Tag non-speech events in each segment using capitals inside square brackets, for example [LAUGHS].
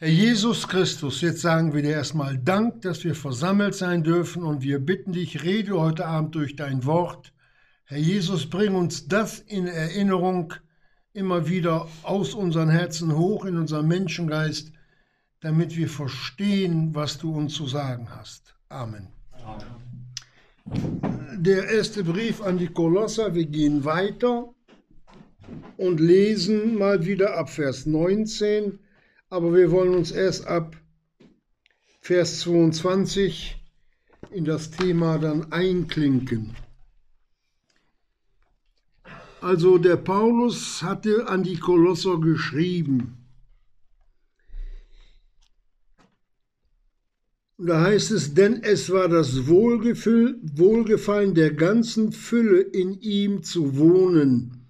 Herr Jesus Christus, jetzt sagen wir dir erstmal Dank, dass wir versammelt sein dürfen und wir bitten dich, rede heute Abend durch dein Wort. Herr Jesus, bring uns das in Erinnerung immer wieder aus unseren Herzen hoch in unseren Menschengeist, damit wir verstehen, was du uns zu sagen hast. Amen. Amen. Der erste Brief an die Kolosser, wir gehen weiter und lesen mal wieder ab Vers 19 aber wir wollen uns erst ab Vers 22 in das Thema dann einklinken. Also der Paulus hatte an die Kolosser geschrieben. Da heißt es, denn es war das Wohlgefallen der ganzen Fülle in ihm zu wohnen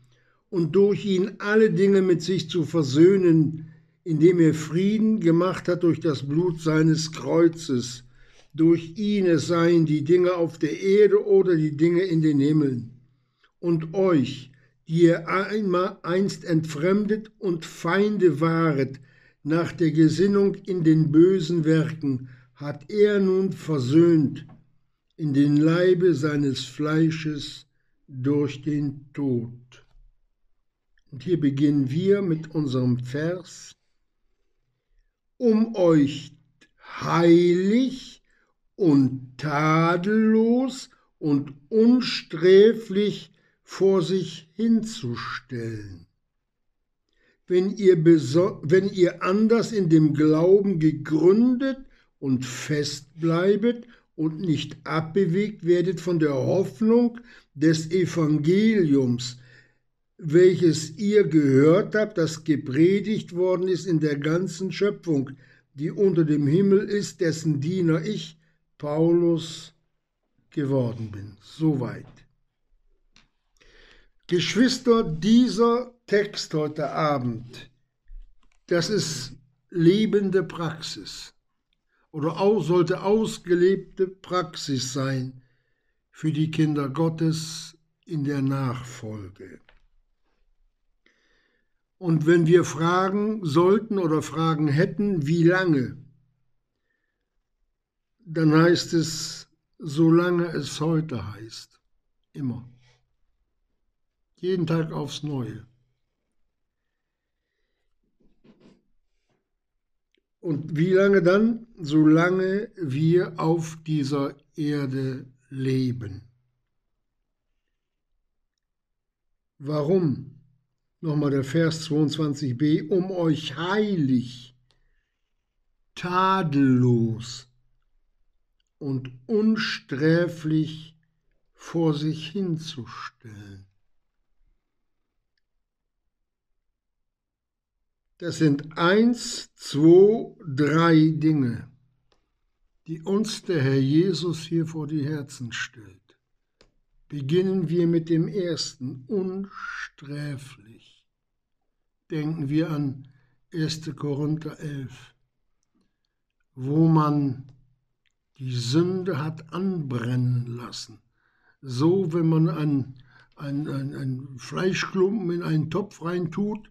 und durch ihn alle Dinge mit sich zu versöhnen, indem er Frieden gemacht hat durch das Blut seines Kreuzes. Durch ihn es seien die Dinge auf der Erde oder die Dinge in den Himmeln. Und euch, die ihr einmal einst entfremdet und Feinde waret, nach der Gesinnung in den bösen Werken, hat er nun versöhnt in den Leibe seines Fleisches durch den Tod. Und hier beginnen wir mit unserem Vers um euch heilig und tadellos und unsträflich vor sich hinzustellen. Wenn ihr, wenn ihr anders in dem Glauben gegründet und fest bleibet und nicht abbewegt werdet von der Hoffnung des Evangeliums, welches ihr gehört habt, das gepredigt worden ist in der ganzen Schöpfung, die unter dem Himmel ist, dessen Diener ich, Paulus, geworden bin. Soweit. Geschwister, dieser Text heute Abend, das ist lebende Praxis oder auch sollte ausgelebte Praxis sein für die Kinder Gottes in der Nachfolge. Und wenn wir fragen sollten oder fragen hätten, wie lange, dann heißt es, solange es heute heißt. Immer. Jeden Tag aufs Neue. Und wie lange dann? Solange wir auf dieser Erde leben. Warum? Nochmal der Vers 22b, um euch heilig, tadellos und unsträflich vor sich hinzustellen. Das sind eins, zwei, drei Dinge, die uns der Herr Jesus hier vor die Herzen stellt. Beginnen wir mit dem ersten, unsträflich. Denken wir an 1. Korinther 11, wo man die Sünde hat anbrennen lassen. So, wenn man ein, ein, ein, ein Fleischklumpen in einen Topf reintut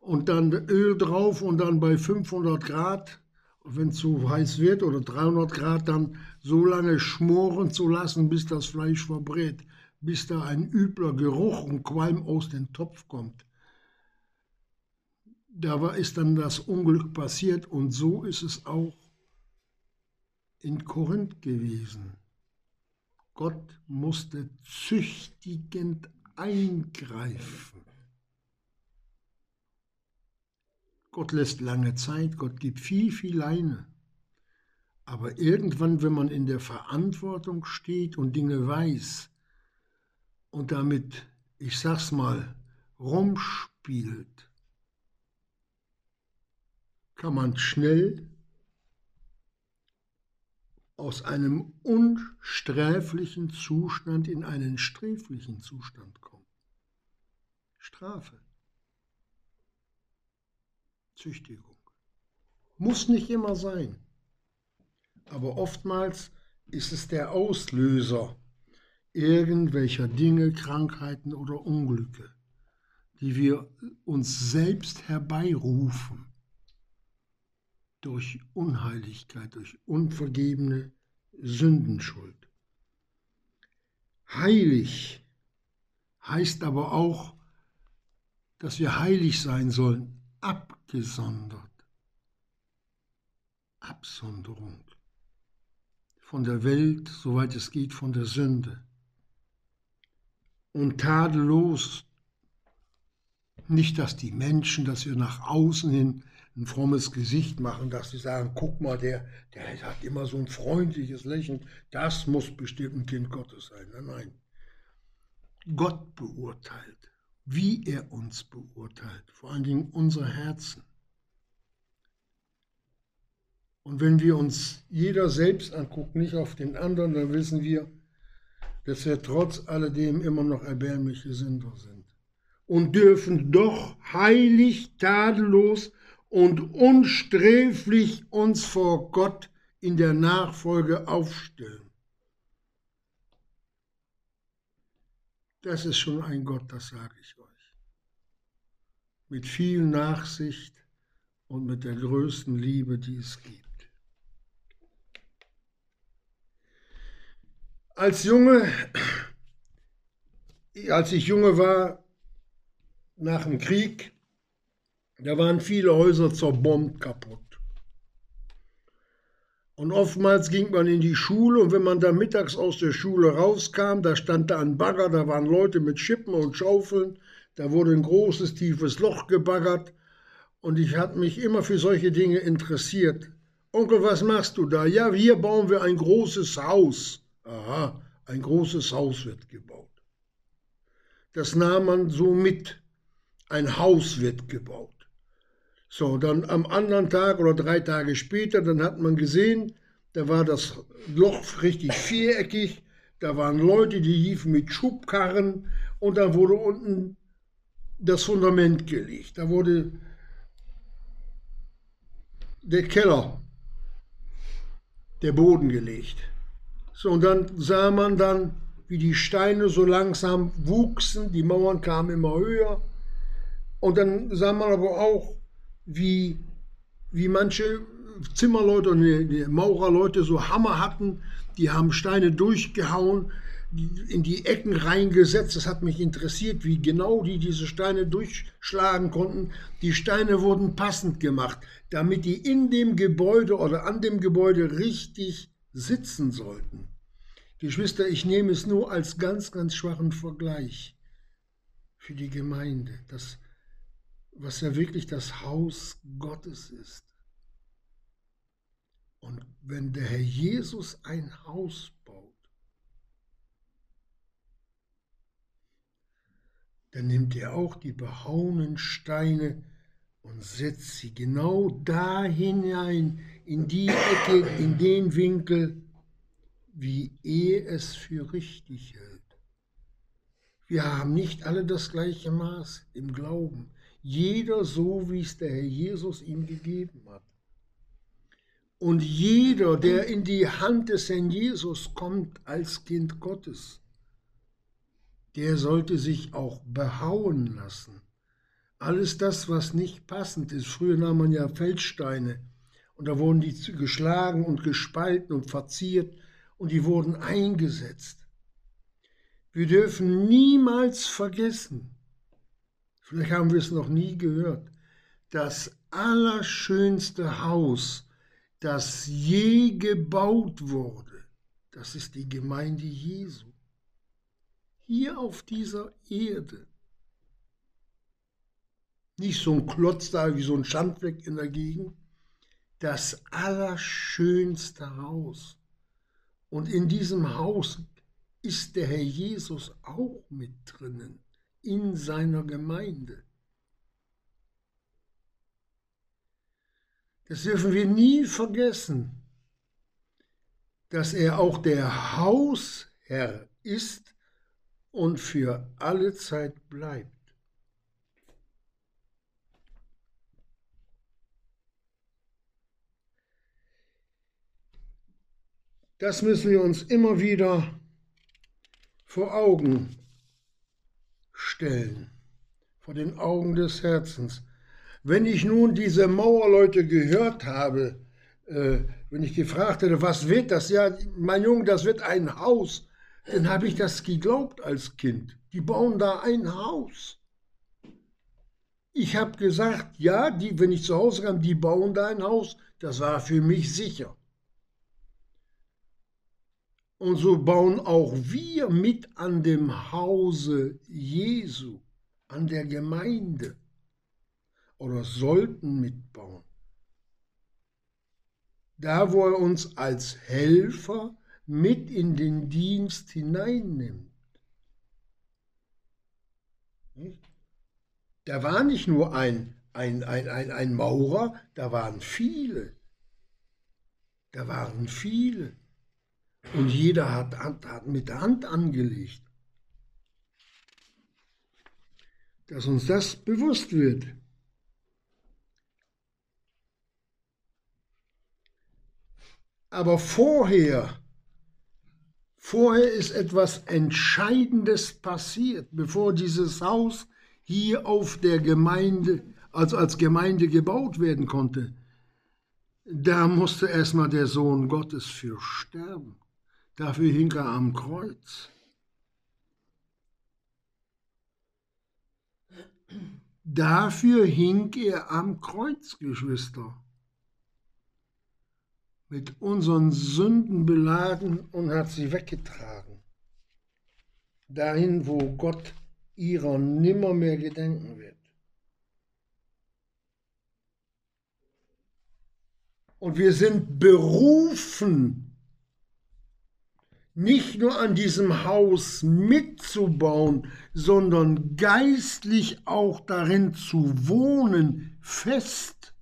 und dann Öl drauf und dann bei 500 Grad, wenn es zu heiß wird, oder 300 Grad, dann so lange schmoren zu lassen, bis das Fleisch verbrät bis da ein übler Geruch und Qualm aus dem Topf kommt. Da ist dann das Unglück passiert und so ist es auch in Korinth gewesen. Gott musste züchtigend eingreifen. Gott lässt lange Zeit, Gott gibt viel, viel Leine. Aber irgendwann, wenn man in der Verantwortung steht und Dinge weiß, und damit, ich sag's mal, rumspielt, kann man schnell aus einem unsträflichen Zustand in einen sträflichen Zustand kommen. Strafe. Züchtigung. Muss nicht immer sein. Aber oftmals ist es der Auslöser irgendwelcher Dinge, Krankheiten oder Unglücke, die wir uns selbst herbeirufen durch Unheiligkeit, durch unvergebene Sündenschuld. Heilig heißt aber auch, dass wir heilig sein sollen, abgesondert. Absonderung von der Welt, soweit es geht, von der Sünde. Und tadellos, nicht, dass die Menschen, dass wir nach außen hin ein frommes Gesicht machen, dass sie sagen, guck mal, der, der hat immer so ein freundliches Lächeln, das muss bestimmt ein Kind Gottes sein. Nein, nein. Gott beurteilt, wie er uns beurteilt, vor allen Dingen unser Herzen. Und wenn wir uns jeder selbst angucken, nicht auf den anderen, dann wissen wir, dass wir trotz alledem immer noch erbärmliche Sünder sind. Und dürfen doch heilig, tadellos und unsträflich uns vor Gott in der Nachfolge aufstellen. Das ist schon ein Gott, das sage ich euch. Mit viel Nachsicht und mit der größten Liebe, die es gibt. Als Junge, als ich Junge war, nach dem Krieg, da waren viele Häuser zerbombt kaputt. Und oftmals ging man in die Schule und wenn man da mittags aus der Schule rauskam, da stand da ein Bagger, da waren Leute mit Schippen und Schaufeln, da wurde ein großes, tiefes Loch gebaggert und ich hatte mich immer für solche Dinge interessiert. Onkel, was machst du da? Ja, hier bauen wir ein großes Haus. Aha, ein großes Haus wird gebaut. Das nahm man so mit. Ein Haus wird gebaut. So, dann am anderen Tag oder drei Tage später, dann hat man gesehen, da war das Loch richtig viereckig, da waren Leute, die liefen mit Schubkarren und da wurde unten das Fundament gelegt. Da wurde der Keller, der Boden gelegt. So, und dann sah man dann, wie die Steine so langsam wuchsen, die Mauern kamen immer höher. Und dann sah man aber auch, wie, wie manche Zimmerleute und die Maurerleute so Hammer hatten, die haben Steine durchgehauen, in die Ecken reingesetzt. Das hat mich interessiert, wie genau die diese Steine durchschlagen konnten. Die Steine wurden passend gemacht, damit die in dem Gebäude oder an dem Gebäude richtig sitzen sollten. Geschwister, ich nehme es nur als ganz, ganz schwachen Vergleich für die Gemeinde. Das was ja wirklich das Haus Gottes ist. Und wenn der Herr Jesus ein Haus baut, dann nimmt er auch die behauenen Steine und setzt sie genau da hinein, in die Ecke, in den Winkel, wie er es für richtig hält. Wir haben nicht alle das gleiche Maß im Glauben. Jeder so, wie es der Herr Jesus ihm gegeben hat. Und jeder, der in die Hand des Herrn Jesus kommt als Kind Gottes, der sollte sich auch behauen lassen. Alles das, was nicht passend ist. Früher nahm man ja Feldsteine und da wurden die geschlagen und gespalten und verziert und die wurden eingesetzt. Wir dürfen niemals vergessen, vielleicht haben wir es noch nie gehört, das allerschönste Haus, das je gebaut wurde, das ist die Gemeinde Jesu. Hier auf dieser Erde. Nicht so ein Klotz da wie so ein Schandfleck in der Gegend. Das allerschönste Haus. Und in diesem Haus ist der Herr Jesus auch mit drinnen in seiner Gemeinde. Das dürfen wir nie vergessen, dass er auch der Hausherr ist und für alle Zeit bleibt. Das müssen wir uns immer wieder vor Augen stellen, vor den Augen des Herzens. Wenn ich nun diese Mauerleute gehört habe, äh, wenn ich gefragt hätte, was wird das? Ja, mein Junge, das wird ein Haus. Dann habe ich das geglaubt als Kind. Die bauen da ein Haus. Ich habe gesagt, ja, die, wenn ich zu Hause kam, die bauen da ein Haus. Das war für mich sicher. Und so bauen auch wir mit an dem Hause Jesu, an der Gemeinde oder sollten mitbauen. Da, wo er uns als Helfer mit in den Dienst hineinnimmt. Da war nicht nur ein, ein, ein, ein, ein Maurer, da waren viele. Da waren viele. Und jeder hat, hat mit der Hand angelegt. Dass uns das bewusst wird. Aber vorher, vorher ist etwas Entscheidendes passiert, bevor dieses Haus hier auf der Gemeinde, also als Gemeinde gebaut werden konnte. Da musste erstmal der Sohn Gottes für sterben. Dafür hing er am Kreuz. Dafür hing er am Kreuz, Geschwister. Mit unseren Sünden beladen und hat sie weggetragen. Dahin, wo Gott ihrer nimmermehr gedenken wird. Und wir sind berufen, nicht nur an diesem Haus mitzubauen, sondern geistlich auch darin zu wohnen, fest.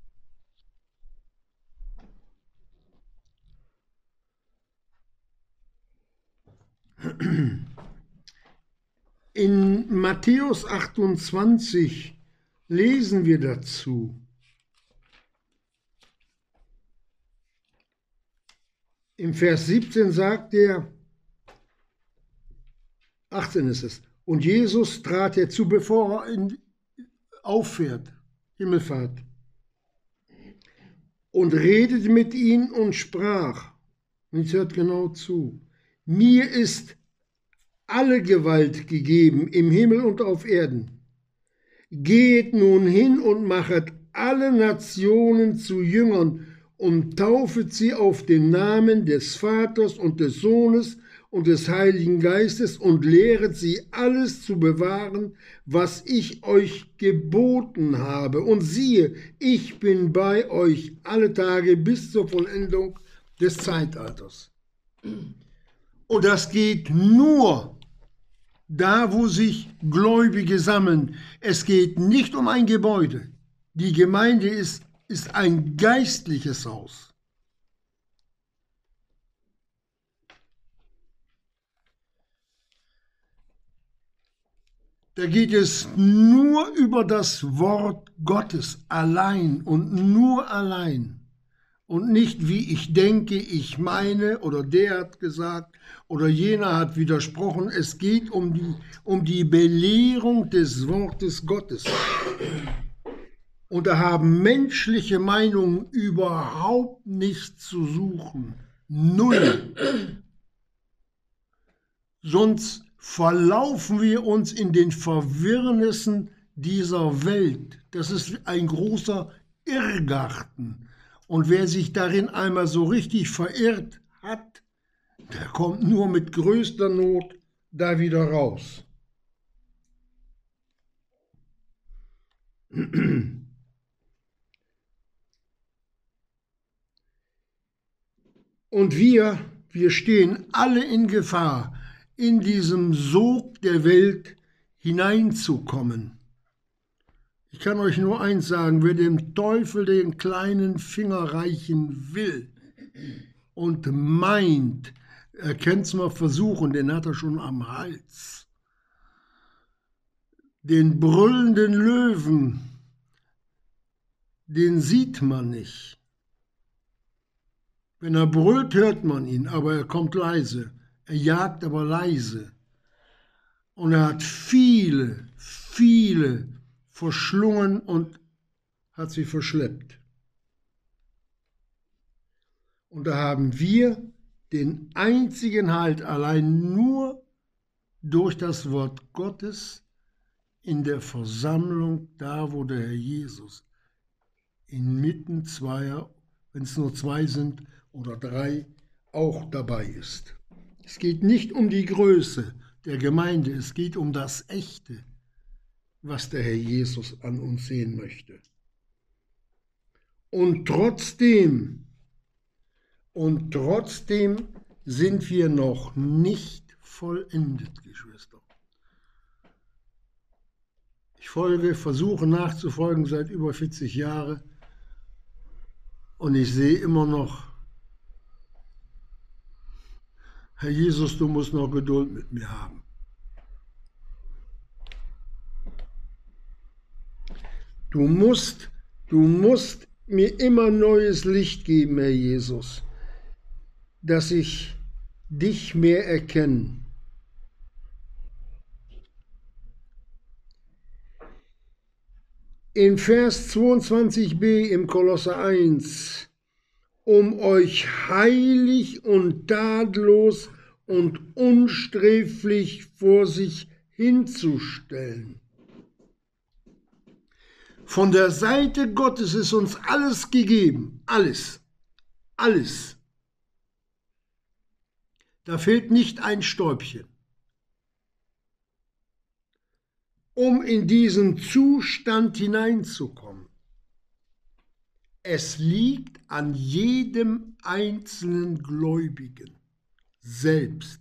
In Matthäus 28 lesen wir dazu. Im Vers 17 sagt er, 18 ist es. Und Jesus trat herzu, bevor er in, auffährt, Himmelfahrt, und redete mit ihnen und sprach, und jetzt hört genau zu, mir ist alle Gewalt gegeben im Himmel und auf Erden. Geht nun hin und machet alle Nationen zu Jüngern und taufet sie auf den Namen des Vaters und des Sohnes und des Heiligen Geistes und lehret sie alles zu bewahren, was ich euch geboten habe. Und siehe, ich bin bei euch alle Tage bis zur Vollendung des Zeitalters. Und das geht nur da, wo sich Gläubige sammeln. Es geht nicht um ein Gebäude. Die Gemeinde ist, ist ein geistliches Haus. Da geht es nur über das Wort Gottes allein und nur allein. Und nicht wie ich denke, ich meine oder der hat gesagt oder jener hat widersprochen. Es geht um die, um die Belehrung des Wortes Gottes. Und da haben menschliche Meinungen überhaupt nichts zu suchen. Null. Sonst verlaufen wir uns in den Verwirrnissen dieser Welt. Das ist ein großer Irrgarten. Und wer sich darin einmal so richtig verirrt hat, der kommt nur mit größter Not da wieder raus. Und wir, wir stehen alle in Gefahr, in diesem Sog der Welt hineinzukommen. Ich kann euch nur eins sagen, wer dem Teufel den kleinen Finger reichen will und meint, er kann es mal versuchen, den hat er schon am Hals. Den brüllenden Löwen, den sieht man nicht. Wenn er brüllt, hört man ihn, aber er kommt leise. Er jagt aber leise. Und er hat viele, viele verschlungen und hat sie verschleppt. Und da haben wir den einzigen Halt allein nur durch das Wort Gottes in der Versammlung, da wo der Herr Jesus inmitten zweier, wenn es nur zwei sind oder drei, auch dabei ist. Es geht nicht um die Größe der Gemeinde, es geht um das Echte, was der Herr Jesus an uns sehen möchte. Und trotzdem und trotzdem sind wir noch nicht vollendet, Geschwister. Ich folge, versuche nachzufolgen seit über 40 Jahren und ich sehe immer noch, Herr Jesus, du musst noch Geduld mit mir haben. Du musst, du musst mir immer neues Licht geben, Herr Jesus dass ich dich mehr erkenne. In Vers 22b im Kolosser 1, um euch heilig und tadellos und unsträflich vor sich hinzustellen. Von der Seite Gottes ist uns alles gegeben, alles, alles. Da fehlt nicht ein Stäubchen. Um in diesen Zustand hineinzukommen. Es liegt an jedem einzelnen Gläubigen selbst.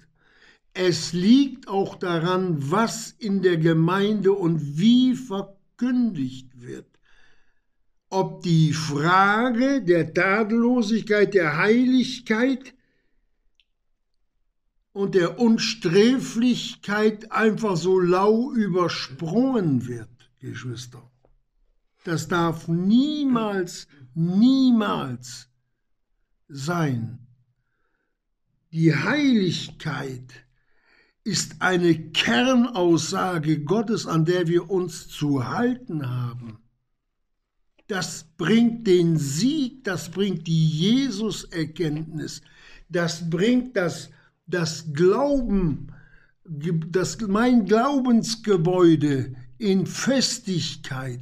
Es liegt auch daran, was in der Gemeinde und wie verkündigt wird. Ob die Frage der Tadellosigkeit, der Heiligkeit und der Unsträflichkeit einfach so lau übersprungen wird, Geschwister. Das darf niemals, niemals sein. Die Heiligkeit ist eine Kernaussage Gottes, an der wir uns zu halten haben. Das bringt den Sieg, das bringt die Jesus-Erkenntnis, das bringt das das Glauben, das, mein Glaubensgebäude in Festigkeit,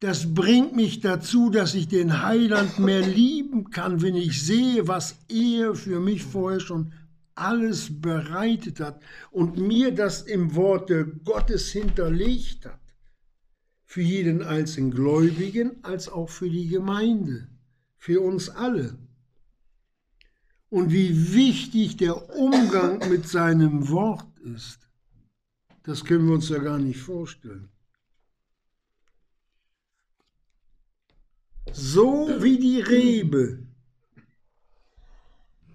das bringt mich dazu, dass ich den Heiland mehr lieben kann, wenn ich sehe, was er für mich vorher schon alles bereitet hat und mir das im Worte Gottes hinterlegt hat. Für jeden einzelnen Gläubigen als auch für die Gemeinde, für uns alle und wie wichtig der Umgang mit seinem Wort ist, das können wir uns ja gar nicht vorstellen. So wie die Rebe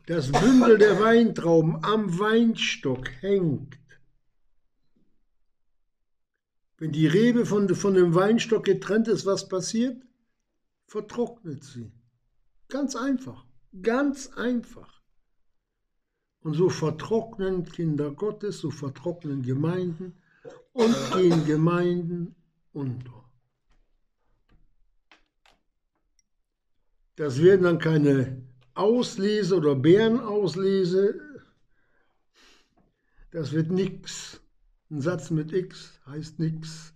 das Bündel der Weintrauben am Weinstock hängt, wenn die Rebe von, von dem Weinstock getrennt ist, was passiert? Vertrocknet sie. Ganz einfach. Ganz einfach. Und so vertrocknen Kinder Gottes, so vertrocknen Gemeinden und gehen Gemeinden unter. Das werden dann keine Auslese oder Bärenauslese. Das wird nichts. Ein Satz mit X heißt nichts.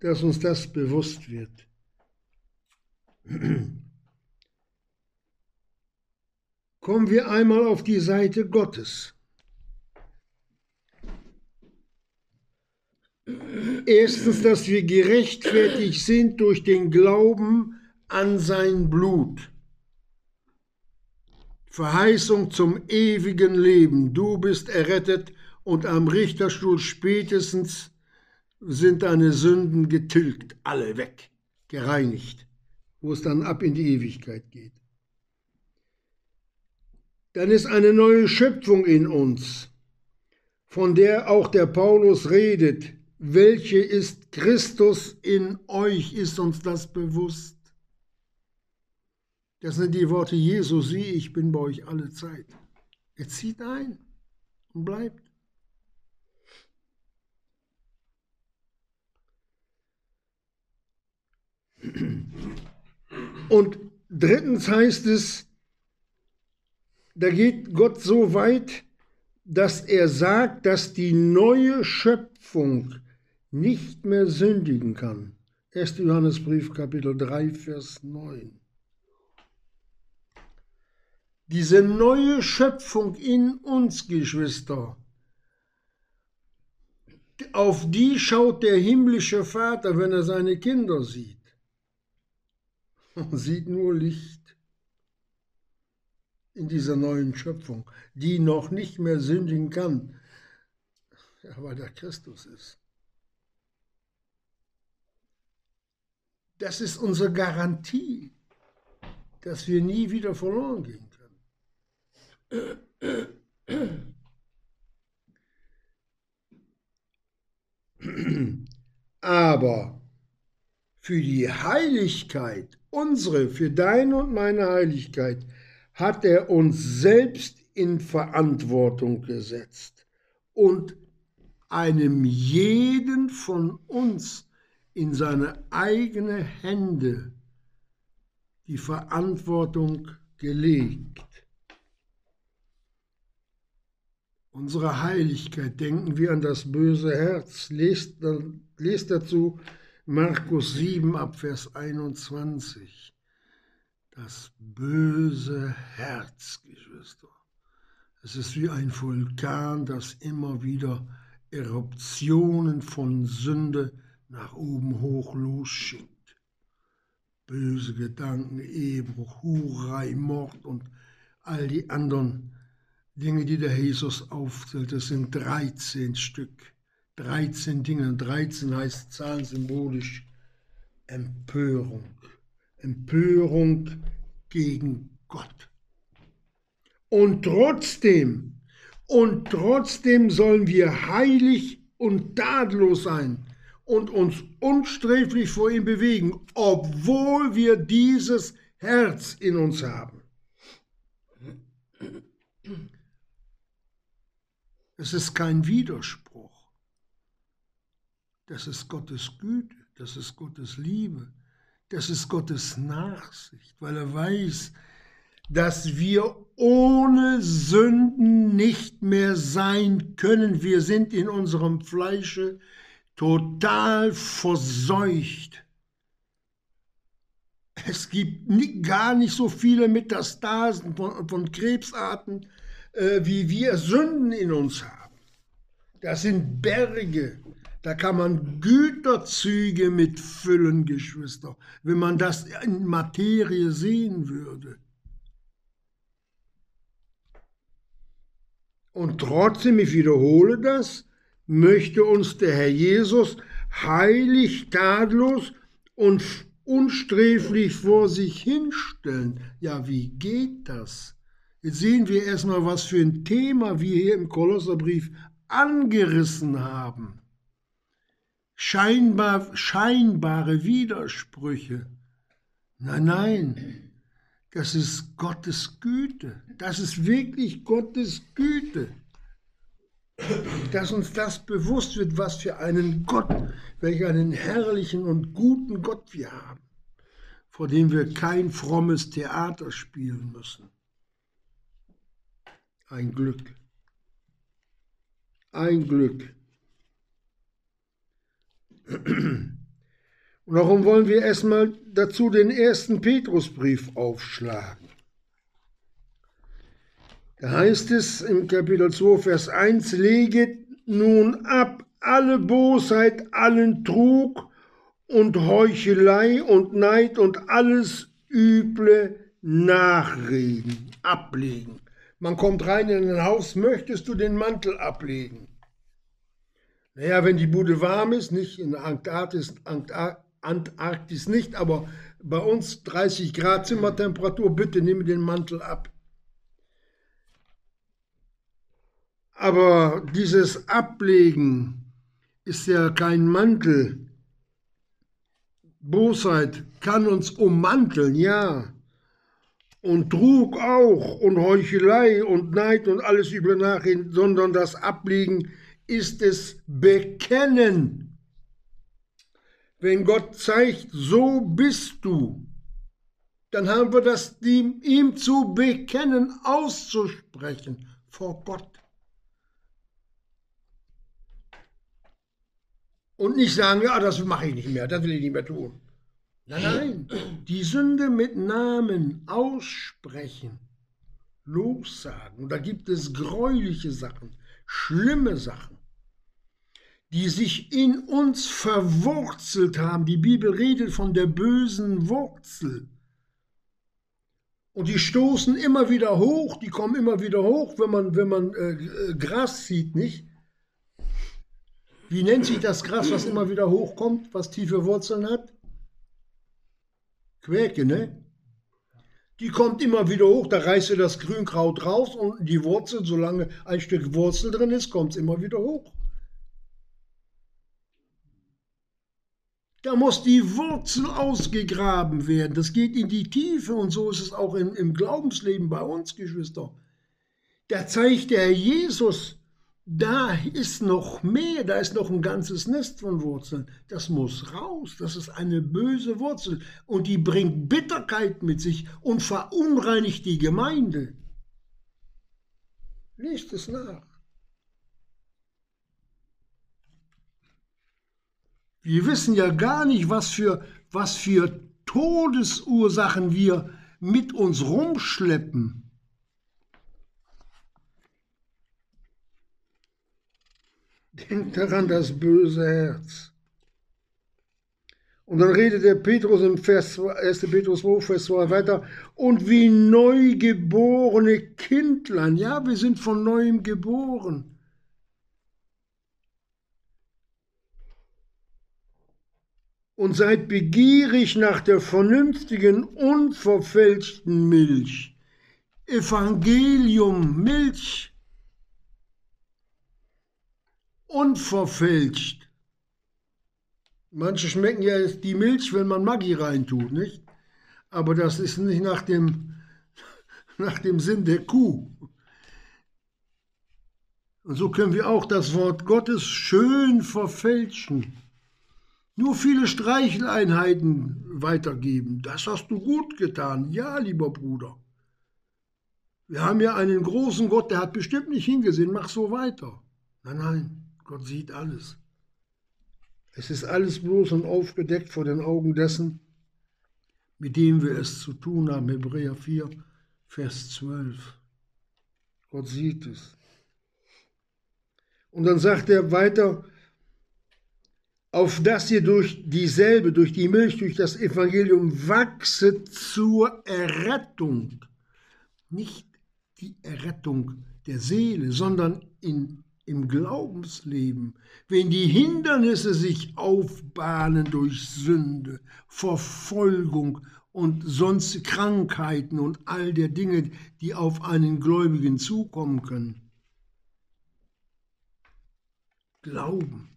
Dass uns das bewusst wird. [CLEARS THROAT] Kommen wir einmal auf die Seite Gottes. Erstens, dass wir gerechtfertigt sind durch den Glauben an sein Blut. Verheißung zum ewigen Leben. Du bist errettet und am Richterstuhl spätestens sind deine Sünden getilgt, alle weg, gereinigt, wo es dann ab in die Ewigkeit geht dann ist eine neue Schöpfung in uns, von der auch der Paulus redet. Welche ist Christus in euch? Ist uns das bewusst? Das sind die Worte Jesu, sieh, ich bin bei euch alle Zeit. Er zieht ein und bleibt. Und drittens heißt es, da geht Gott so weit, dass er sagt, dass die neue Schöpfung nicht mehr sündigen kann. 1. Johannesbrief Kapitel 3, Vers 9. Diese neue Schöpfung in uns, Geschwister, auf die schaut der himmlische Vater, wenn er seine Kinder sieht. [LAUGHS] Er sieht nur Licht in dieser neuen Schöpfung, die noch nicht mehr sündigen kann, ja, weil der Christus ist. Das ist unsere Garantie, dass wir nie wieder verloren gehen können. Aber für die Heiligkeit, unsere, für deine und meine Heiligkeit, hat er uns selbst in Verantwortung gesetzt und einem jeden von uns in seine eigene Hände die Verantwortung gelegt. Unsere Heiligkeit, denken wir an das böse Herz. Lest, lest dazu Markus 7 ab Vers 21. Das böse Herz, Geschwister. Es ist wie ein Vulkan, das immer wieder Eruptionen von Sünde nach oben hoch losschickt. Böse Gedanken, Ehebruch, Hurei, Mord und all die anderen Dinge, die der Jesus aufzählt, das sind 13 Stück. 13 Dinge. Und 13 heißt Zahlen symbolisch Empörung. Empörung gegen Gott. Und trotzdem, und trotzdem sollen wir heilig und tadellos sein und uns unsträflich vor ihm bewegen, obwohl wir dieses Herz in uns haben. Es ist kein Widerspruch. Das ist Gottes Güte, das ist Gottes Liebe, das ist Gottes Nachsicht, weil er weiß, dass wir ohne Sünden nicht mehr sein können. Wir sind in unserem Fleische total verseucht. Es gibt nicht, gar nicht so viele Metastasen von, von Krebsarten, äh, wie wir Sünden in uns haben. Das sind Berge. Da kann man Güterzüge mit füllen, Geschwister, wenn man das in Materie sehen würde. Und trotzdem, ich wiederhole das, möchte uns der Herr Jesus heilig, tadellos und unsträflich vor sich hinstellen. Ja, wie geht das? Jetzt sehen wir erstmal, was für ein Thema wir hier im Kolosserbrief angerissen haben. Scheinbar, scheinbare Widersprüche. Nein, nein, das ist Gottes Güte. Das ist wirklich Gottes Güte. Dass uns das bewusst wird, was für einen Gott, welch einen herrlichen und guten Gott wir haben, vor dem wir kein frommes Theater spielen müssen. Ein Glück. Ein Glück. Und darum wollen wir erstmal dazu den ersten Petrusbrief aufschlagen. Da heißt es im Kapitel 2, Vers 1, leget nun ab alle Bosheit, allen Trug und Heuchelei und Neid und alles üble Nachreden ablegen. Man kommt rein in ein Haus, möchtest du den Mantel ablegen? Naja, wenn die Bude warm ist, nicht in Antarktis, Antarktis nicht, aber bei uns 30 Grad Zimmertemperatur, bitte nimm den Mantel ab. Aber dieses Ablegen ist ja kein Mantel. Bosheit kann uns ummanteln, ja und Trug auch und Heuchelei und Neid und alles über nachhin, sondern das Ablegen ist es Bekennen. Wenn Gott zeigt, so bist du, dann haben wir das ihm, ihm zu bekennen, auszusprechen vor Gott. Und nicht sagen, ja, das mache ich nicht mehr, das will ich nicht mehr tun. Nein, nein, die Sünde mit Namen aussprechen, lossagen. Und da gibt es gräuliche Sachen, schlimme Sachen die sich in uns verwurzelt haben. Die Bibel redet von der bösen Wurzel. Und die stoßen immer wieder hoch, die kommen immer wieder hoch, wenn man, wenn man äh Gras sieht, nicht? Wie nennt sich das Gras, was immer wieder hochkommt, was tiefe Wurzeln hat? Quäke, ne? Die kommt immer wieder hoch, da reißt ihr das Grünkraut raus und die Wurzel, solange ein Stück Wurzel drin ist, kommt es immer wieder hoch. Da muss die Wurzel ausgegraben werden. Das geht in die Tiefe und so ist es auch im, im Glaubensleben bei uns, Geschwister. Da zeigt der Jesus, da ist noch mehr, da ist noch ein ganzes Nest von Wurzeln. Das muss raus, das ist eine böse Wurzel und die bringt Bitterkeit mit sich und verunreinigt die Gemeinde. Lest es nach. Wir wissen ja gar nicht, was für, was für Todesursachen wir mit uns rumschleppen. Denkt daran das böse Herz. Und dann redet der Petrus im Vers 1. Petrus 2, Vers 2 weiter. Und wie neugeborene Kindlein. Ja, wir sind von neuem geboren. und seid begierig nach der vernünftigen, unverfälschten Milch. Evangelium, Milch, unverfälscht. Manche schmecken ja die Milch, wenn man Maggi reintut, nicht? Aber das ist nicht nach dem, [LAUGHS] nach dem Sinn der Kuh. Und so können wir auch das Wort Gottes schön verfälschen. Nur viele Streicheleinheiten weitergeben. Das hast du gut getan. Ja, lieber Bruder. Wir haben ja einen großen Gott, der hat bestimmt nicht hingesehen. Mach so weiter. Nein, nein, Gott sieht alles. Es ist alles bloß und aufgedeckt vor den Augen dessen, mit dem wir es zu tun haben. Hebräer 4, Vers 12. Gott sieht es. Und dann sagt er weiter, auf dass ihr durch dieselbe, durch die Milch, durch das Evangelium wachset zur Errettung. Nicht die Errettung der Seele, sondern in, im Glaubensleben. Wenn die Hindernisse sich aufbahnen durch Sünde, Verfolgung und sonst Krankheiten und all der Dinge, die auf einen Gläubigen zukommen können. Glauben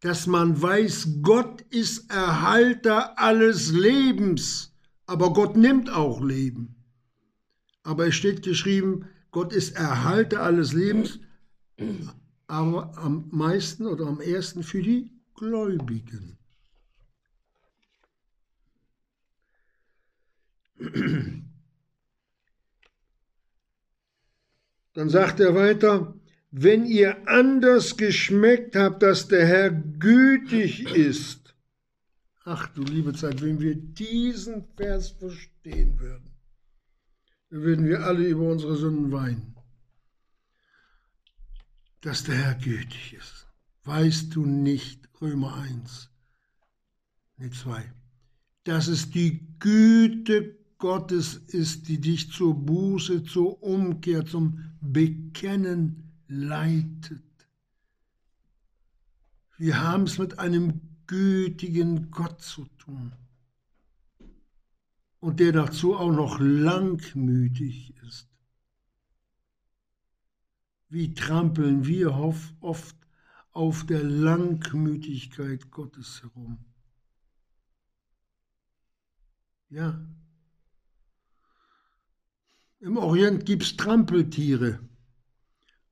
dass man weiß, Gott ist Erhalter alles Lebens, aber Gott nimmt auch Leben. Aber es steht geschrieben, Gott ist Erhalter alles Lebens, aber am meisten oder am ersten für die Gläubigen. Dann sagt er weiter, wenn ihr anders geschmeckt habt, dass der Herr gütig ist. Ach du liebe Zeit, wenn wir diesen Vers verstehen würden, dann würden wir alle über unsere Sünden weinen. Dass der Herr gütig ist. Weißt du nicht, Römer 1, ne 2, dass es die Güte Gottes ist, die dich zur Buße, zur Umkehr, zum Bekennen leitet. Wir haben es mit einem gütigen Gott zu tun und der dazu auch noch langmütig ist. Wie trampeln wir oft auf der Langmütigkeit Gottes herum? Ja. Im Orient gibt es Trampeltiere,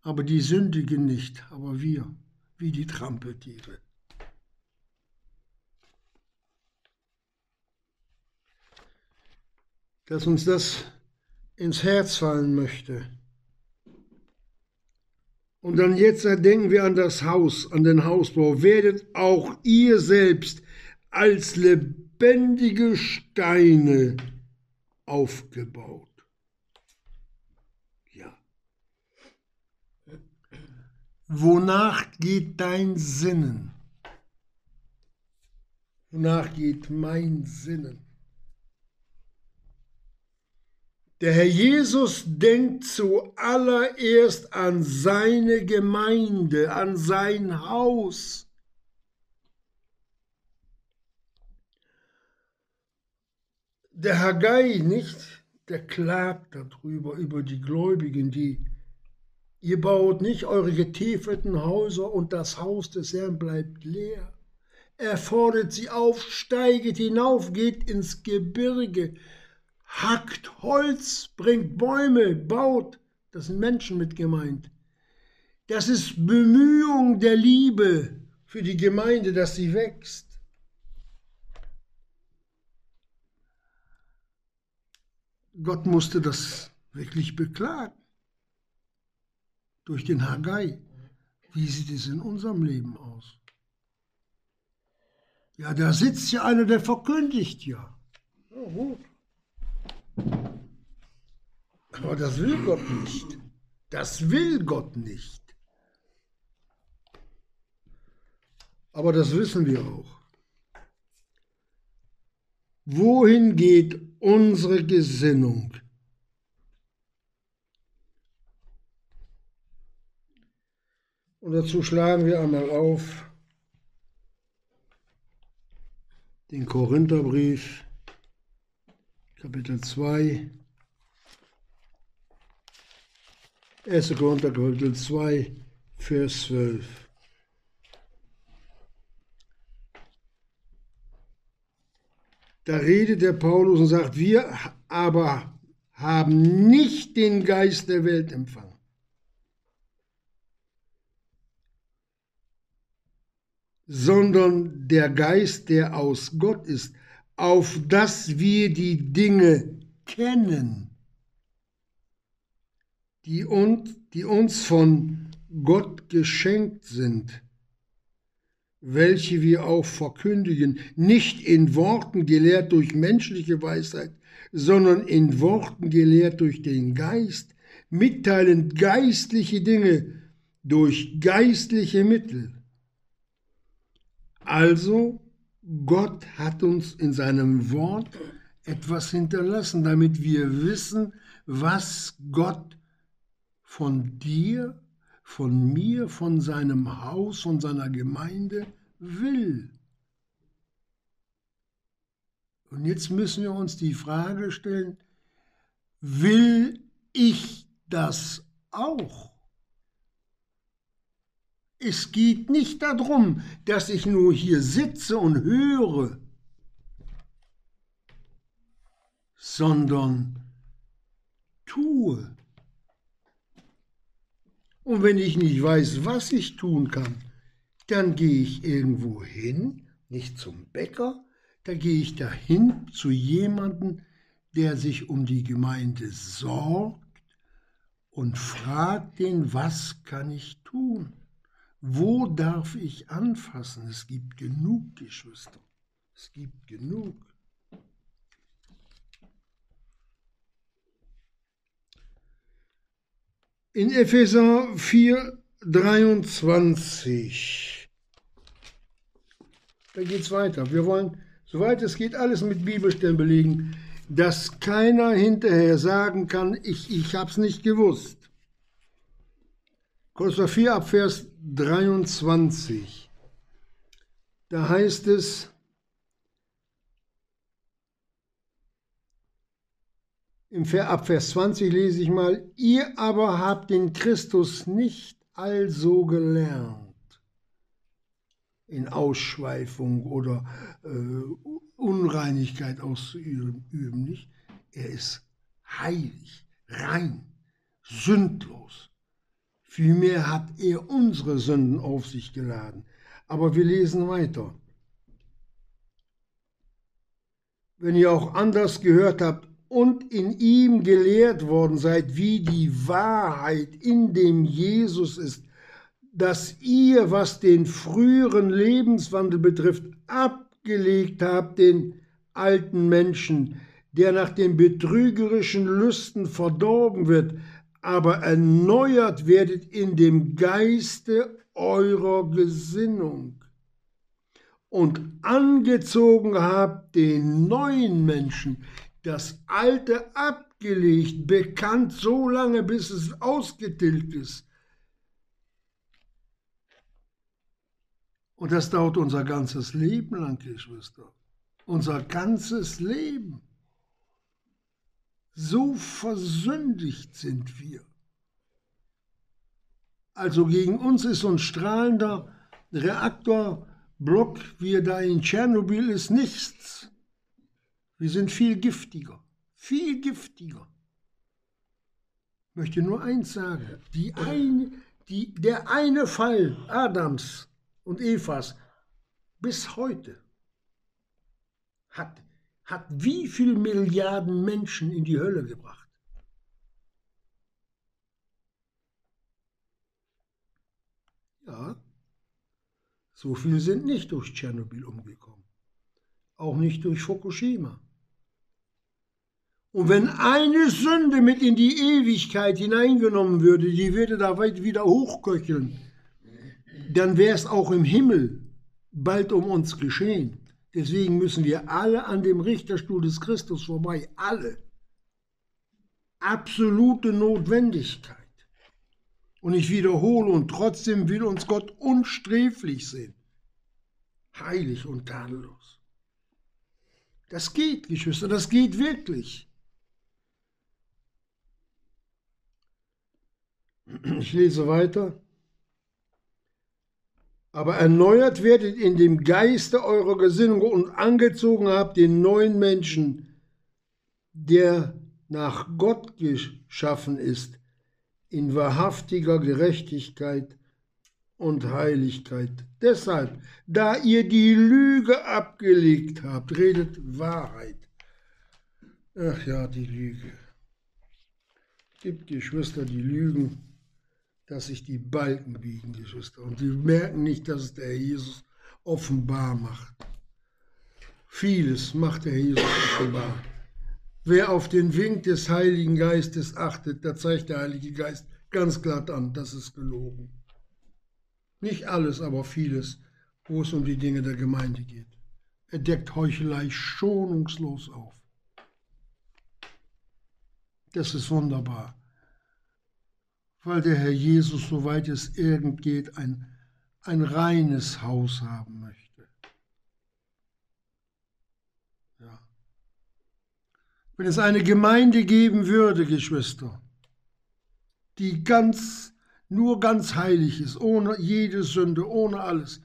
aber die sündigen nicht, aber wir, wie die Trampeltiere. Dass uns das ins Herz fallen möchte. Und dann jetzt denken wir an das Haus, an den Hausbau. Werdet auch ihr selbst als lebendige Steine aufgebaut. Ja. Wonach geht dein Sinnen? Wonach geht mein Sinnen? Der Herr Jesus denkt zuallererst an seine Gemeinde, an sein Haus. Der Haggai nicht, der klagt darüber, über die Gläubigen, die Ihr baut nicht eure getäfelten Häuser und das Haus des Herrn bleibt leer. Er fordert sie auf, steiget hinauf, geht ins Gebirge, hackt Holz, bringt Bäume, baut. Das sind Menschen mit gemeint. Das ist Bemühung der Liebe für die Gemeinde, dass sie wächst. Gott musste das wirklich beklagen. Durch den Haggai. Wie sieht es in unserem Leben aus? Ja, da sitzt ja einer, der verkündigt ja. Oh, gut. Aber das will Gott nicht. Das will Gott nicht. Aber das wissen wir auch. Wohin geht unsere Gesinnung? Und dazu schlagen wir einmal auf den Korintherbrief, Kapitel 2, 1. Korinther, Kapitel 2, Vers 12. Da redet der Paulus und sagt, wir aber haben nicht den Geist der Welt empfangen. sondern der Geist, der aus Gott ist, auf dass wir die Dinge kennen, die uns, die uns von Gott geschenkt sind, welche wir auch verkündigen, nicht in Worten gelehrt durch menschliche Weisheit, sondern in Worten gelehrt durch den Geist, mitteilend geistliche Dinge durch geistliche Mittel. Also, Gott hat uns in seinem Wort etwas hinterlassen, damit wir wissen, was Gott von dir, von mir, von seinem Haus, von seiner Gemeinde will. Und jetzt müssen wir uns die Frage stellen, will ich das auch? Es geht nicht darum, dass ich nur hier sitze und höre, sondern tue. Und wenn ich nicht weiß, was ich tun kann, dann gehe ich irgendwo hin, nicht zum Bäcker, da gehe ich dahin zu jemandem, der sich um die Gemeinde sorgt und fragt den, was kann ich tun? Wo darf ich anfassen? Es gibt genug Geschwister. Es gibt genug. In Epheser 4, 23, da geht es weiter. Wir wollen, soweit es geht, alles mit Bibelstellen belegen, dass keiner hinterher sagen kann, ich, ich habe es nicht gewusst. Kolosser 4 ab Vers 23. Da heißt es, im ab Vers 20 lese ich mal, ihr aber habt den Christus nicht also gelernt in Ausschweifung oder äh, Unreinigkeit auszuüben, nicht? Er ist heilig, rein, sündlos. Vielmehr hat er unsere Sünden auf sich geladen. Aber wir lesen weiter. Wenn ihr auch anders gehört habt, und in ihm gelehrt worden seid, wie die Wahrheit in dem Jesus ist, dass ihr, was den früheren Lebenswandel betrifft, abgelegt habt den alten Menschen, der nach den betrügerischen Lüsten verdorben wird, aber erneuert werdet in dem Geiste eurer Gesinnung und angezogen habt den neuen Menschen, das alte abgelegt, bekannt so lange, bis es ausgetilgt ist. Und das dauert unser ganzes Leben lang, Geschwister. Unser ganzes Leben. So versündigt sind wir. Also gegen uns ist so ein strahlender Reaktorblock, wie er da in Tschernobyl ist, nichts. Wir sind viel giftiger, viel giftiger. Ich möchte nur eins sagen, die eine, die, der eine Fall Adams und Evas bis heute hat hat wie viele Milliarden Menschen in die Hölle gebracht. Ja, so viele sind nicht durch Tschernobyl umgekommen, auch nicht durch Fukushima. Und wenn eine Sünde mit in die Ewigkeit hineingenommen würde, die würde da weit wieder hochköcheln, dann wäre es auch im Himmel bald um uns geschehen. Deswegen müssen wir alle an dem Richterstuhl des Christus vorbei. Alle. Absolute Notwendigkeit. Und ich wiederhole, und trotzdem will uns Gott unsträflich sehen. Heilig und tadellos. Das geht, Geschwister, das geht wirklich. Ich lese weiter aber erneuert werdet in dem Geiste eurer Gesinnung und angezogen habt den neuen Menschen, der nach Gott geschaffen ist, in wahrhaftiger Gerechtigkeit und Heiligkeit. Deshalb, da ihr die Lüge abgelegt habt, redet Wahrheit. Ach ja, die Lüge. Gibt Geschwister, die lügen dass sich die Balken biegen, Geschwister. Und die merken nicht, dass es der Jesus offenbar macht. Vieles macht der Jesus offenbar. Wer auf den Wink des Heiligen Geistes achtet, da zeigt der Heilige Geist ganz glatt an, das ist gelogen. Nicht alles, aber vieles, wo es um die Dinge der Gemeinde geht. Er deckt Heuchelei schonungslos auf. Das ist wunderbar weil der Herr Jesus, soweit es irgend geht, ein, ein reines Haus haben möchte. Ja. Wenn es eine Gemeinde geben würde, Geschwister, die ganz, nur ganz heilig ist, ohne jede Sünde, ohne alles,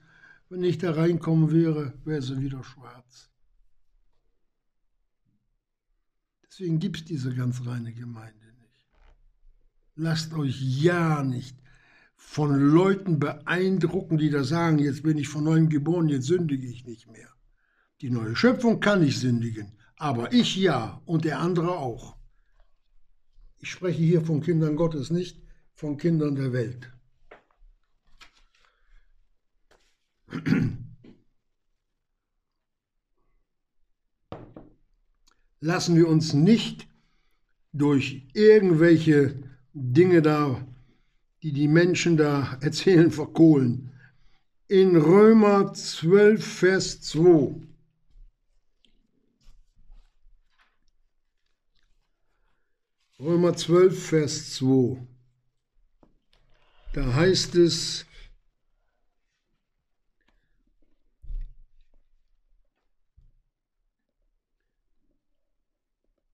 wenn ich da reinkommen wäre, wäre sie wieder schwarz. Deswegen gibt es diese ganz reine Gemeinde. Lasst euch ja nicht von Leuten beeindrucken, die da sagen, jetzt bin ich von neuem geboren, jetzt sündige ich nicht mehr. Die neue Schöpfung kann nicht sündigen, aber ich ja und der andere auch. Ich spreche hier von Kindern Gottes, nicht von Kindern der Welt. Lassen wir uns nicht durch irgendwelche Dinge da, die die Menschen da erzählen, verkohlen. In Römer 12, Vers 2. Römer 12, Vers 2. Da heißt es,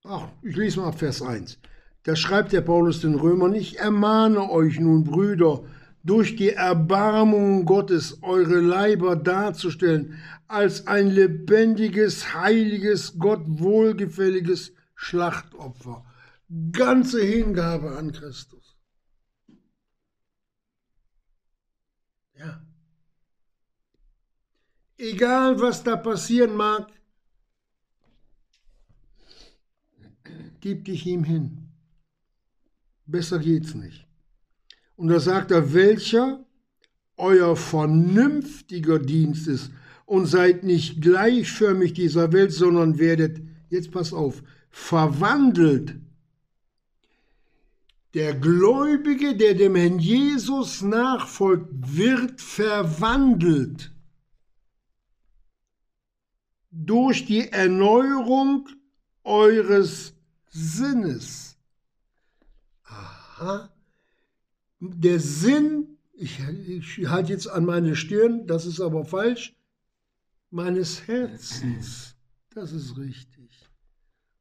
ach, ich lese mal Vers 1. Da schreibt der Paulus den Römern, ich ermahne euch nun, Brüder, durch die Erbarmung Gottes eure Leiber darzustellen als ein lebendiges, heiliges, Gott wohlgefälliges Schlachtopfer. Ganze Hingabe an Christus. Ja. Egal was da passieren mag, gib dich ihm hin. Besser geht's nicht. Und da sagt er, welcher euer vernünftiger Dienst ist und seid nicht gleichförmig dieser Welt, sondern werdet, jetzt pass auf, verwandelt. Der Gläubige, der dem Herrn Jesus nachfolgt, wird verwandelt durch die Erneuerung eures Sinnes. Aha. Der Sinn, ich, ich halte jetzt an meine Stirn, das ist aber falsch, meines Herzens, das ist richtig,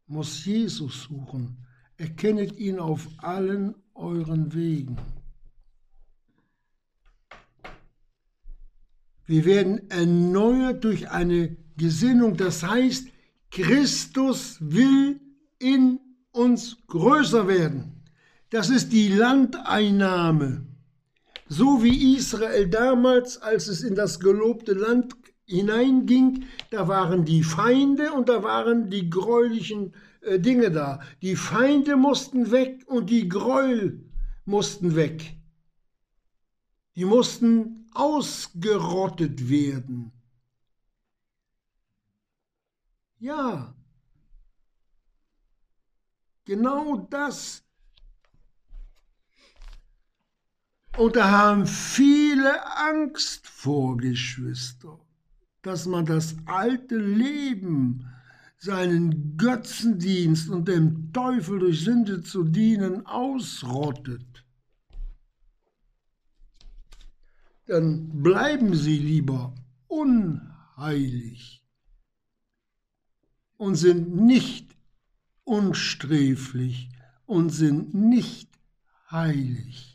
muss Jesus suchen. Erkennet ihn auf allen euren Wegen. Wir werden erneuert durch eine Gesinnung, das heißt, Christus will in uns größer werden. Das ist die Landeinnahme. So wie Israel damals, als es in das gelobte Land hineinging, da waren die Feinde und da waren die gräulichen äh, Dinge da. Die Feinde mussten weg und die Gräuel mussten weg. Die mussten ausgerottet werden. Ja, genau das. Und da haben viele Angst vor, Geschwister, dass man das alte Leben, seinen Götzendienst und dem Teufel durch Sünde zu dienen, ausrottet. Dann bleiben sie lieber unheilig und sind nicht unsträflich und sind nicht heilig,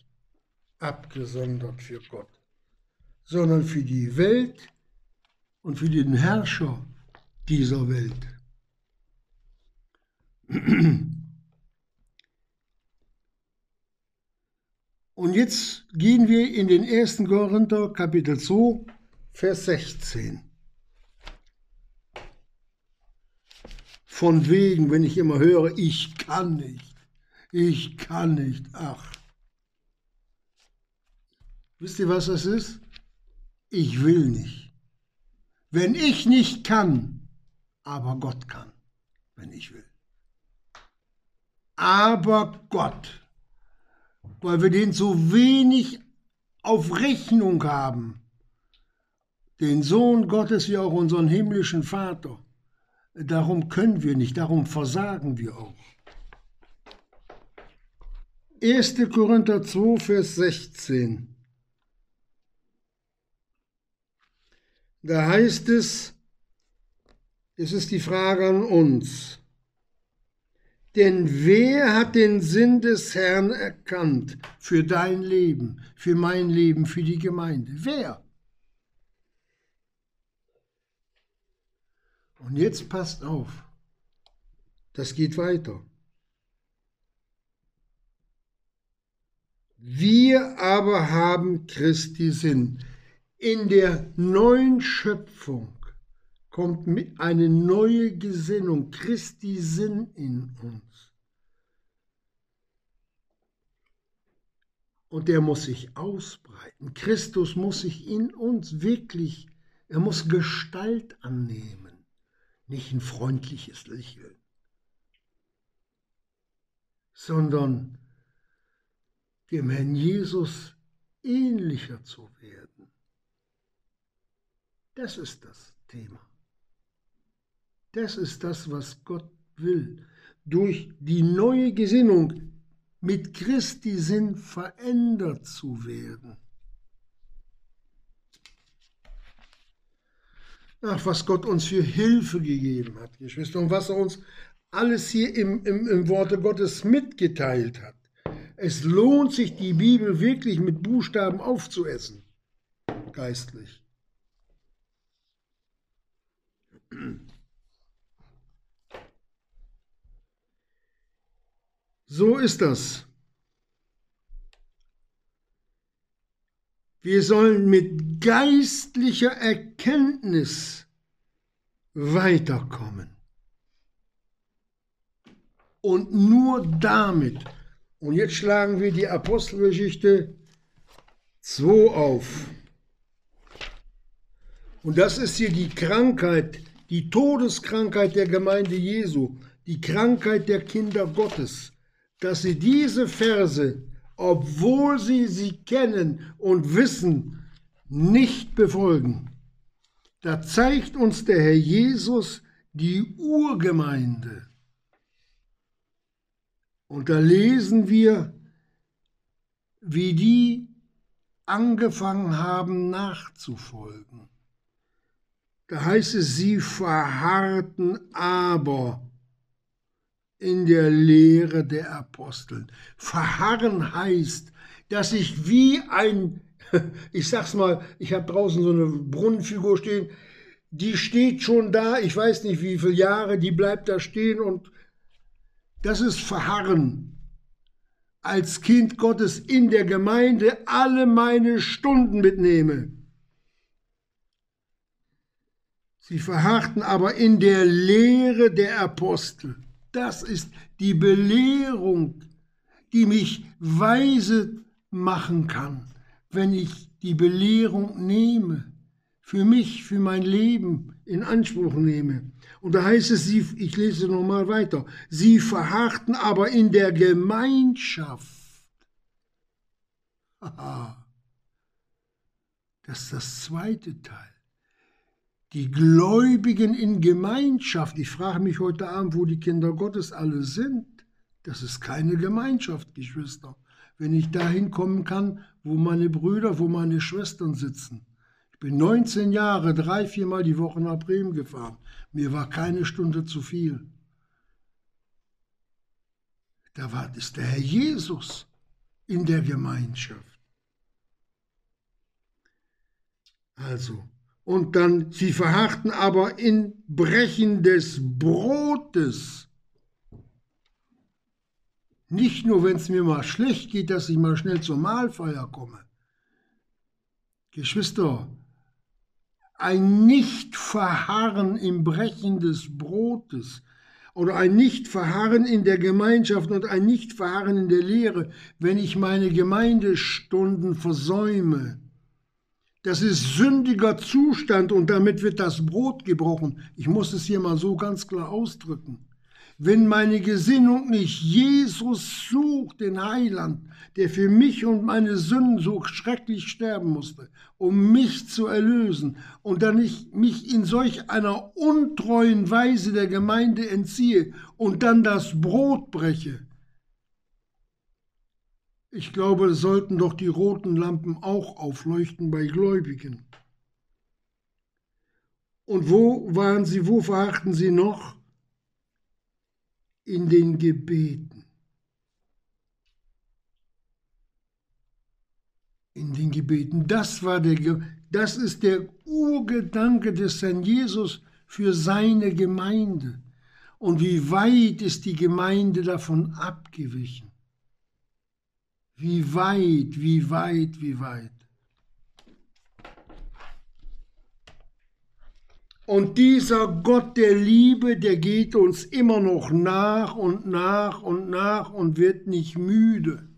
abgesondert für Gott, sondern für die Welt und für den Herrscher dieser Welt. Und jetzt gehen wir in den 1. Korinther Kapitel 2, Vers 16. Von wegen, wenn ich immer höre, ich kann nicht, ich kann nicht, ach. Wisst ihr, was das ist? Ich will nicht. Wenn ich nicht kann, aber Gott kann, wenn ich will. Aber Gott, weil wir den so wenig auf Rechnung haben, den Sohn Gottes wie auch unseren himmlischen Vater, Darum können wir nicht, darum versagen wir auch. 1. Korinther 2, Vers 16. Da heißt es, es ist die Frage an uns. Denn wer hat den Sinn des Herrn erkannt für dein Leben, für mein Leben, für die Gemeinde? Wer? Und jetzt passt auf, das geht weiter. Wir aber haben Christi Sinn. In der neuen Schöpfung kommt eine neue Gesinnung, Christi Sinn in uns. Und der muss sich ausbreiten. Christus muss sich in uns wirklich, er muss Gestalt annehmen nicht ein freundliches Lächeln, sondern dem Herrn Jesus ähnlicher zu werden. Das ist das Thema. Das ist das, was Gott will. Durch die neue Gesinnung mit Christi Sinn verändert zu werden. Ach, was Gott uns für Hilfe gegeben hat, Geschwister, und was er uns alles hier im, im, im Worte Gottes mitgeteilt hat. Es lohnt sich, die Bibel wirklich mit Buchstaben aufzuessen, geistlich. So ist das. Wir sollen mit geistlicher Erkenntnis weiterkommen. Und nur damit. Und jetzt schlagen wir die Apostelgeschichte 2 auf. Und das ist hier die Krankheit, die Todeskrankheit der Gemeinde Jesu, die Krankheit der Kinder Gottes, dass sie diese Verse, obwohl sie sie kennen und wissen, nicht befolgen. Da zeigt uns der Herr Jesus die Urgemeinde. Und da lesen wir, wie die angefangen haben nachzufolgen. Da heißt es, sie verharrten aber in der Lehre der Apostel. Verharren heißt, dass ich wie ein [LAUGHS] ich sag's mal, ich habe draußen so eine Brunnenfigur stehen, die steht schon da, ich weiß nicht wie viele Jahre, die bleibt da stehen und das ist Verharren. Als Kind Gottes in der Gemeinde alle meine Stunden mitnehme. Sie verharrten aber in der Lehre der Apostel. Das ist die Belehrung, die mich weise machen kann wenn ich die Belehrung nehme, für mich, für mein Leben in Anspruch nehme. Und da heißt es, sie, ich lese nochmal weiter, sie verharrten aber in der Gemeinschaft. [LAUGHS] das ist das zweite Teil. Die Gläubigen in Gemeinschaft. Ich frage mich heute Abend, wo die Kinder Gottes alle sind. Das ist keine Gemeinschaft, Geschwister wenn ich dahin kommen kann, wo meine Brüder, wo meine Schwestern sitzen. Ich bin 19 Jahre, drei, viermal die Woche nach Bremen gefahren. Mir war keine Stunde zu viel. Da war ist der Herr Jesus in der Gemeinschaft. Also, und dann, sie verharrten aber in Brechen des Brotes. Nicht nur, wenn es mir mal schlecht geht, dass ich mal schnell zur Mahlfeier komme. Geschwister, ein Nichtverharren im Brechen des Brotes oder ein Nichtverharren in der Gemeinschaft und ein Nichtverharren in der Lehre, wenn ich meine Gemeindestunden versäume. Das ist sündiger Zustand und damit wird das Brot gebrochen. Ich muss es hier mal so ganz klar ausdrücken wenn meine Gesinnung nicht Jesus sucht, den Heiland, der für mich und meine Sünden so schrecklich sterben musste, um mich zu erlösen, und dann ich mich in solch einer untreuen Weise der Gemeinde entziehe und dann das Brot breche, ich glaube, es sollten doch die roten Lampen auch aufleuchten bei Gläubigen. Und wo waren sie, wo verachten sie noch? in den Gebeten. In den Gebeten. Das war der, das ist der Urgedanke des Herrn Jesus für seine Gemeinde. Und wie weit ist die Gemeinde davon abgewichen? Wie weit, wie weit, wie weit. Und dieser Gott der Liebe, der geht uns immer noch nach und nach und nach und wird nicht müde.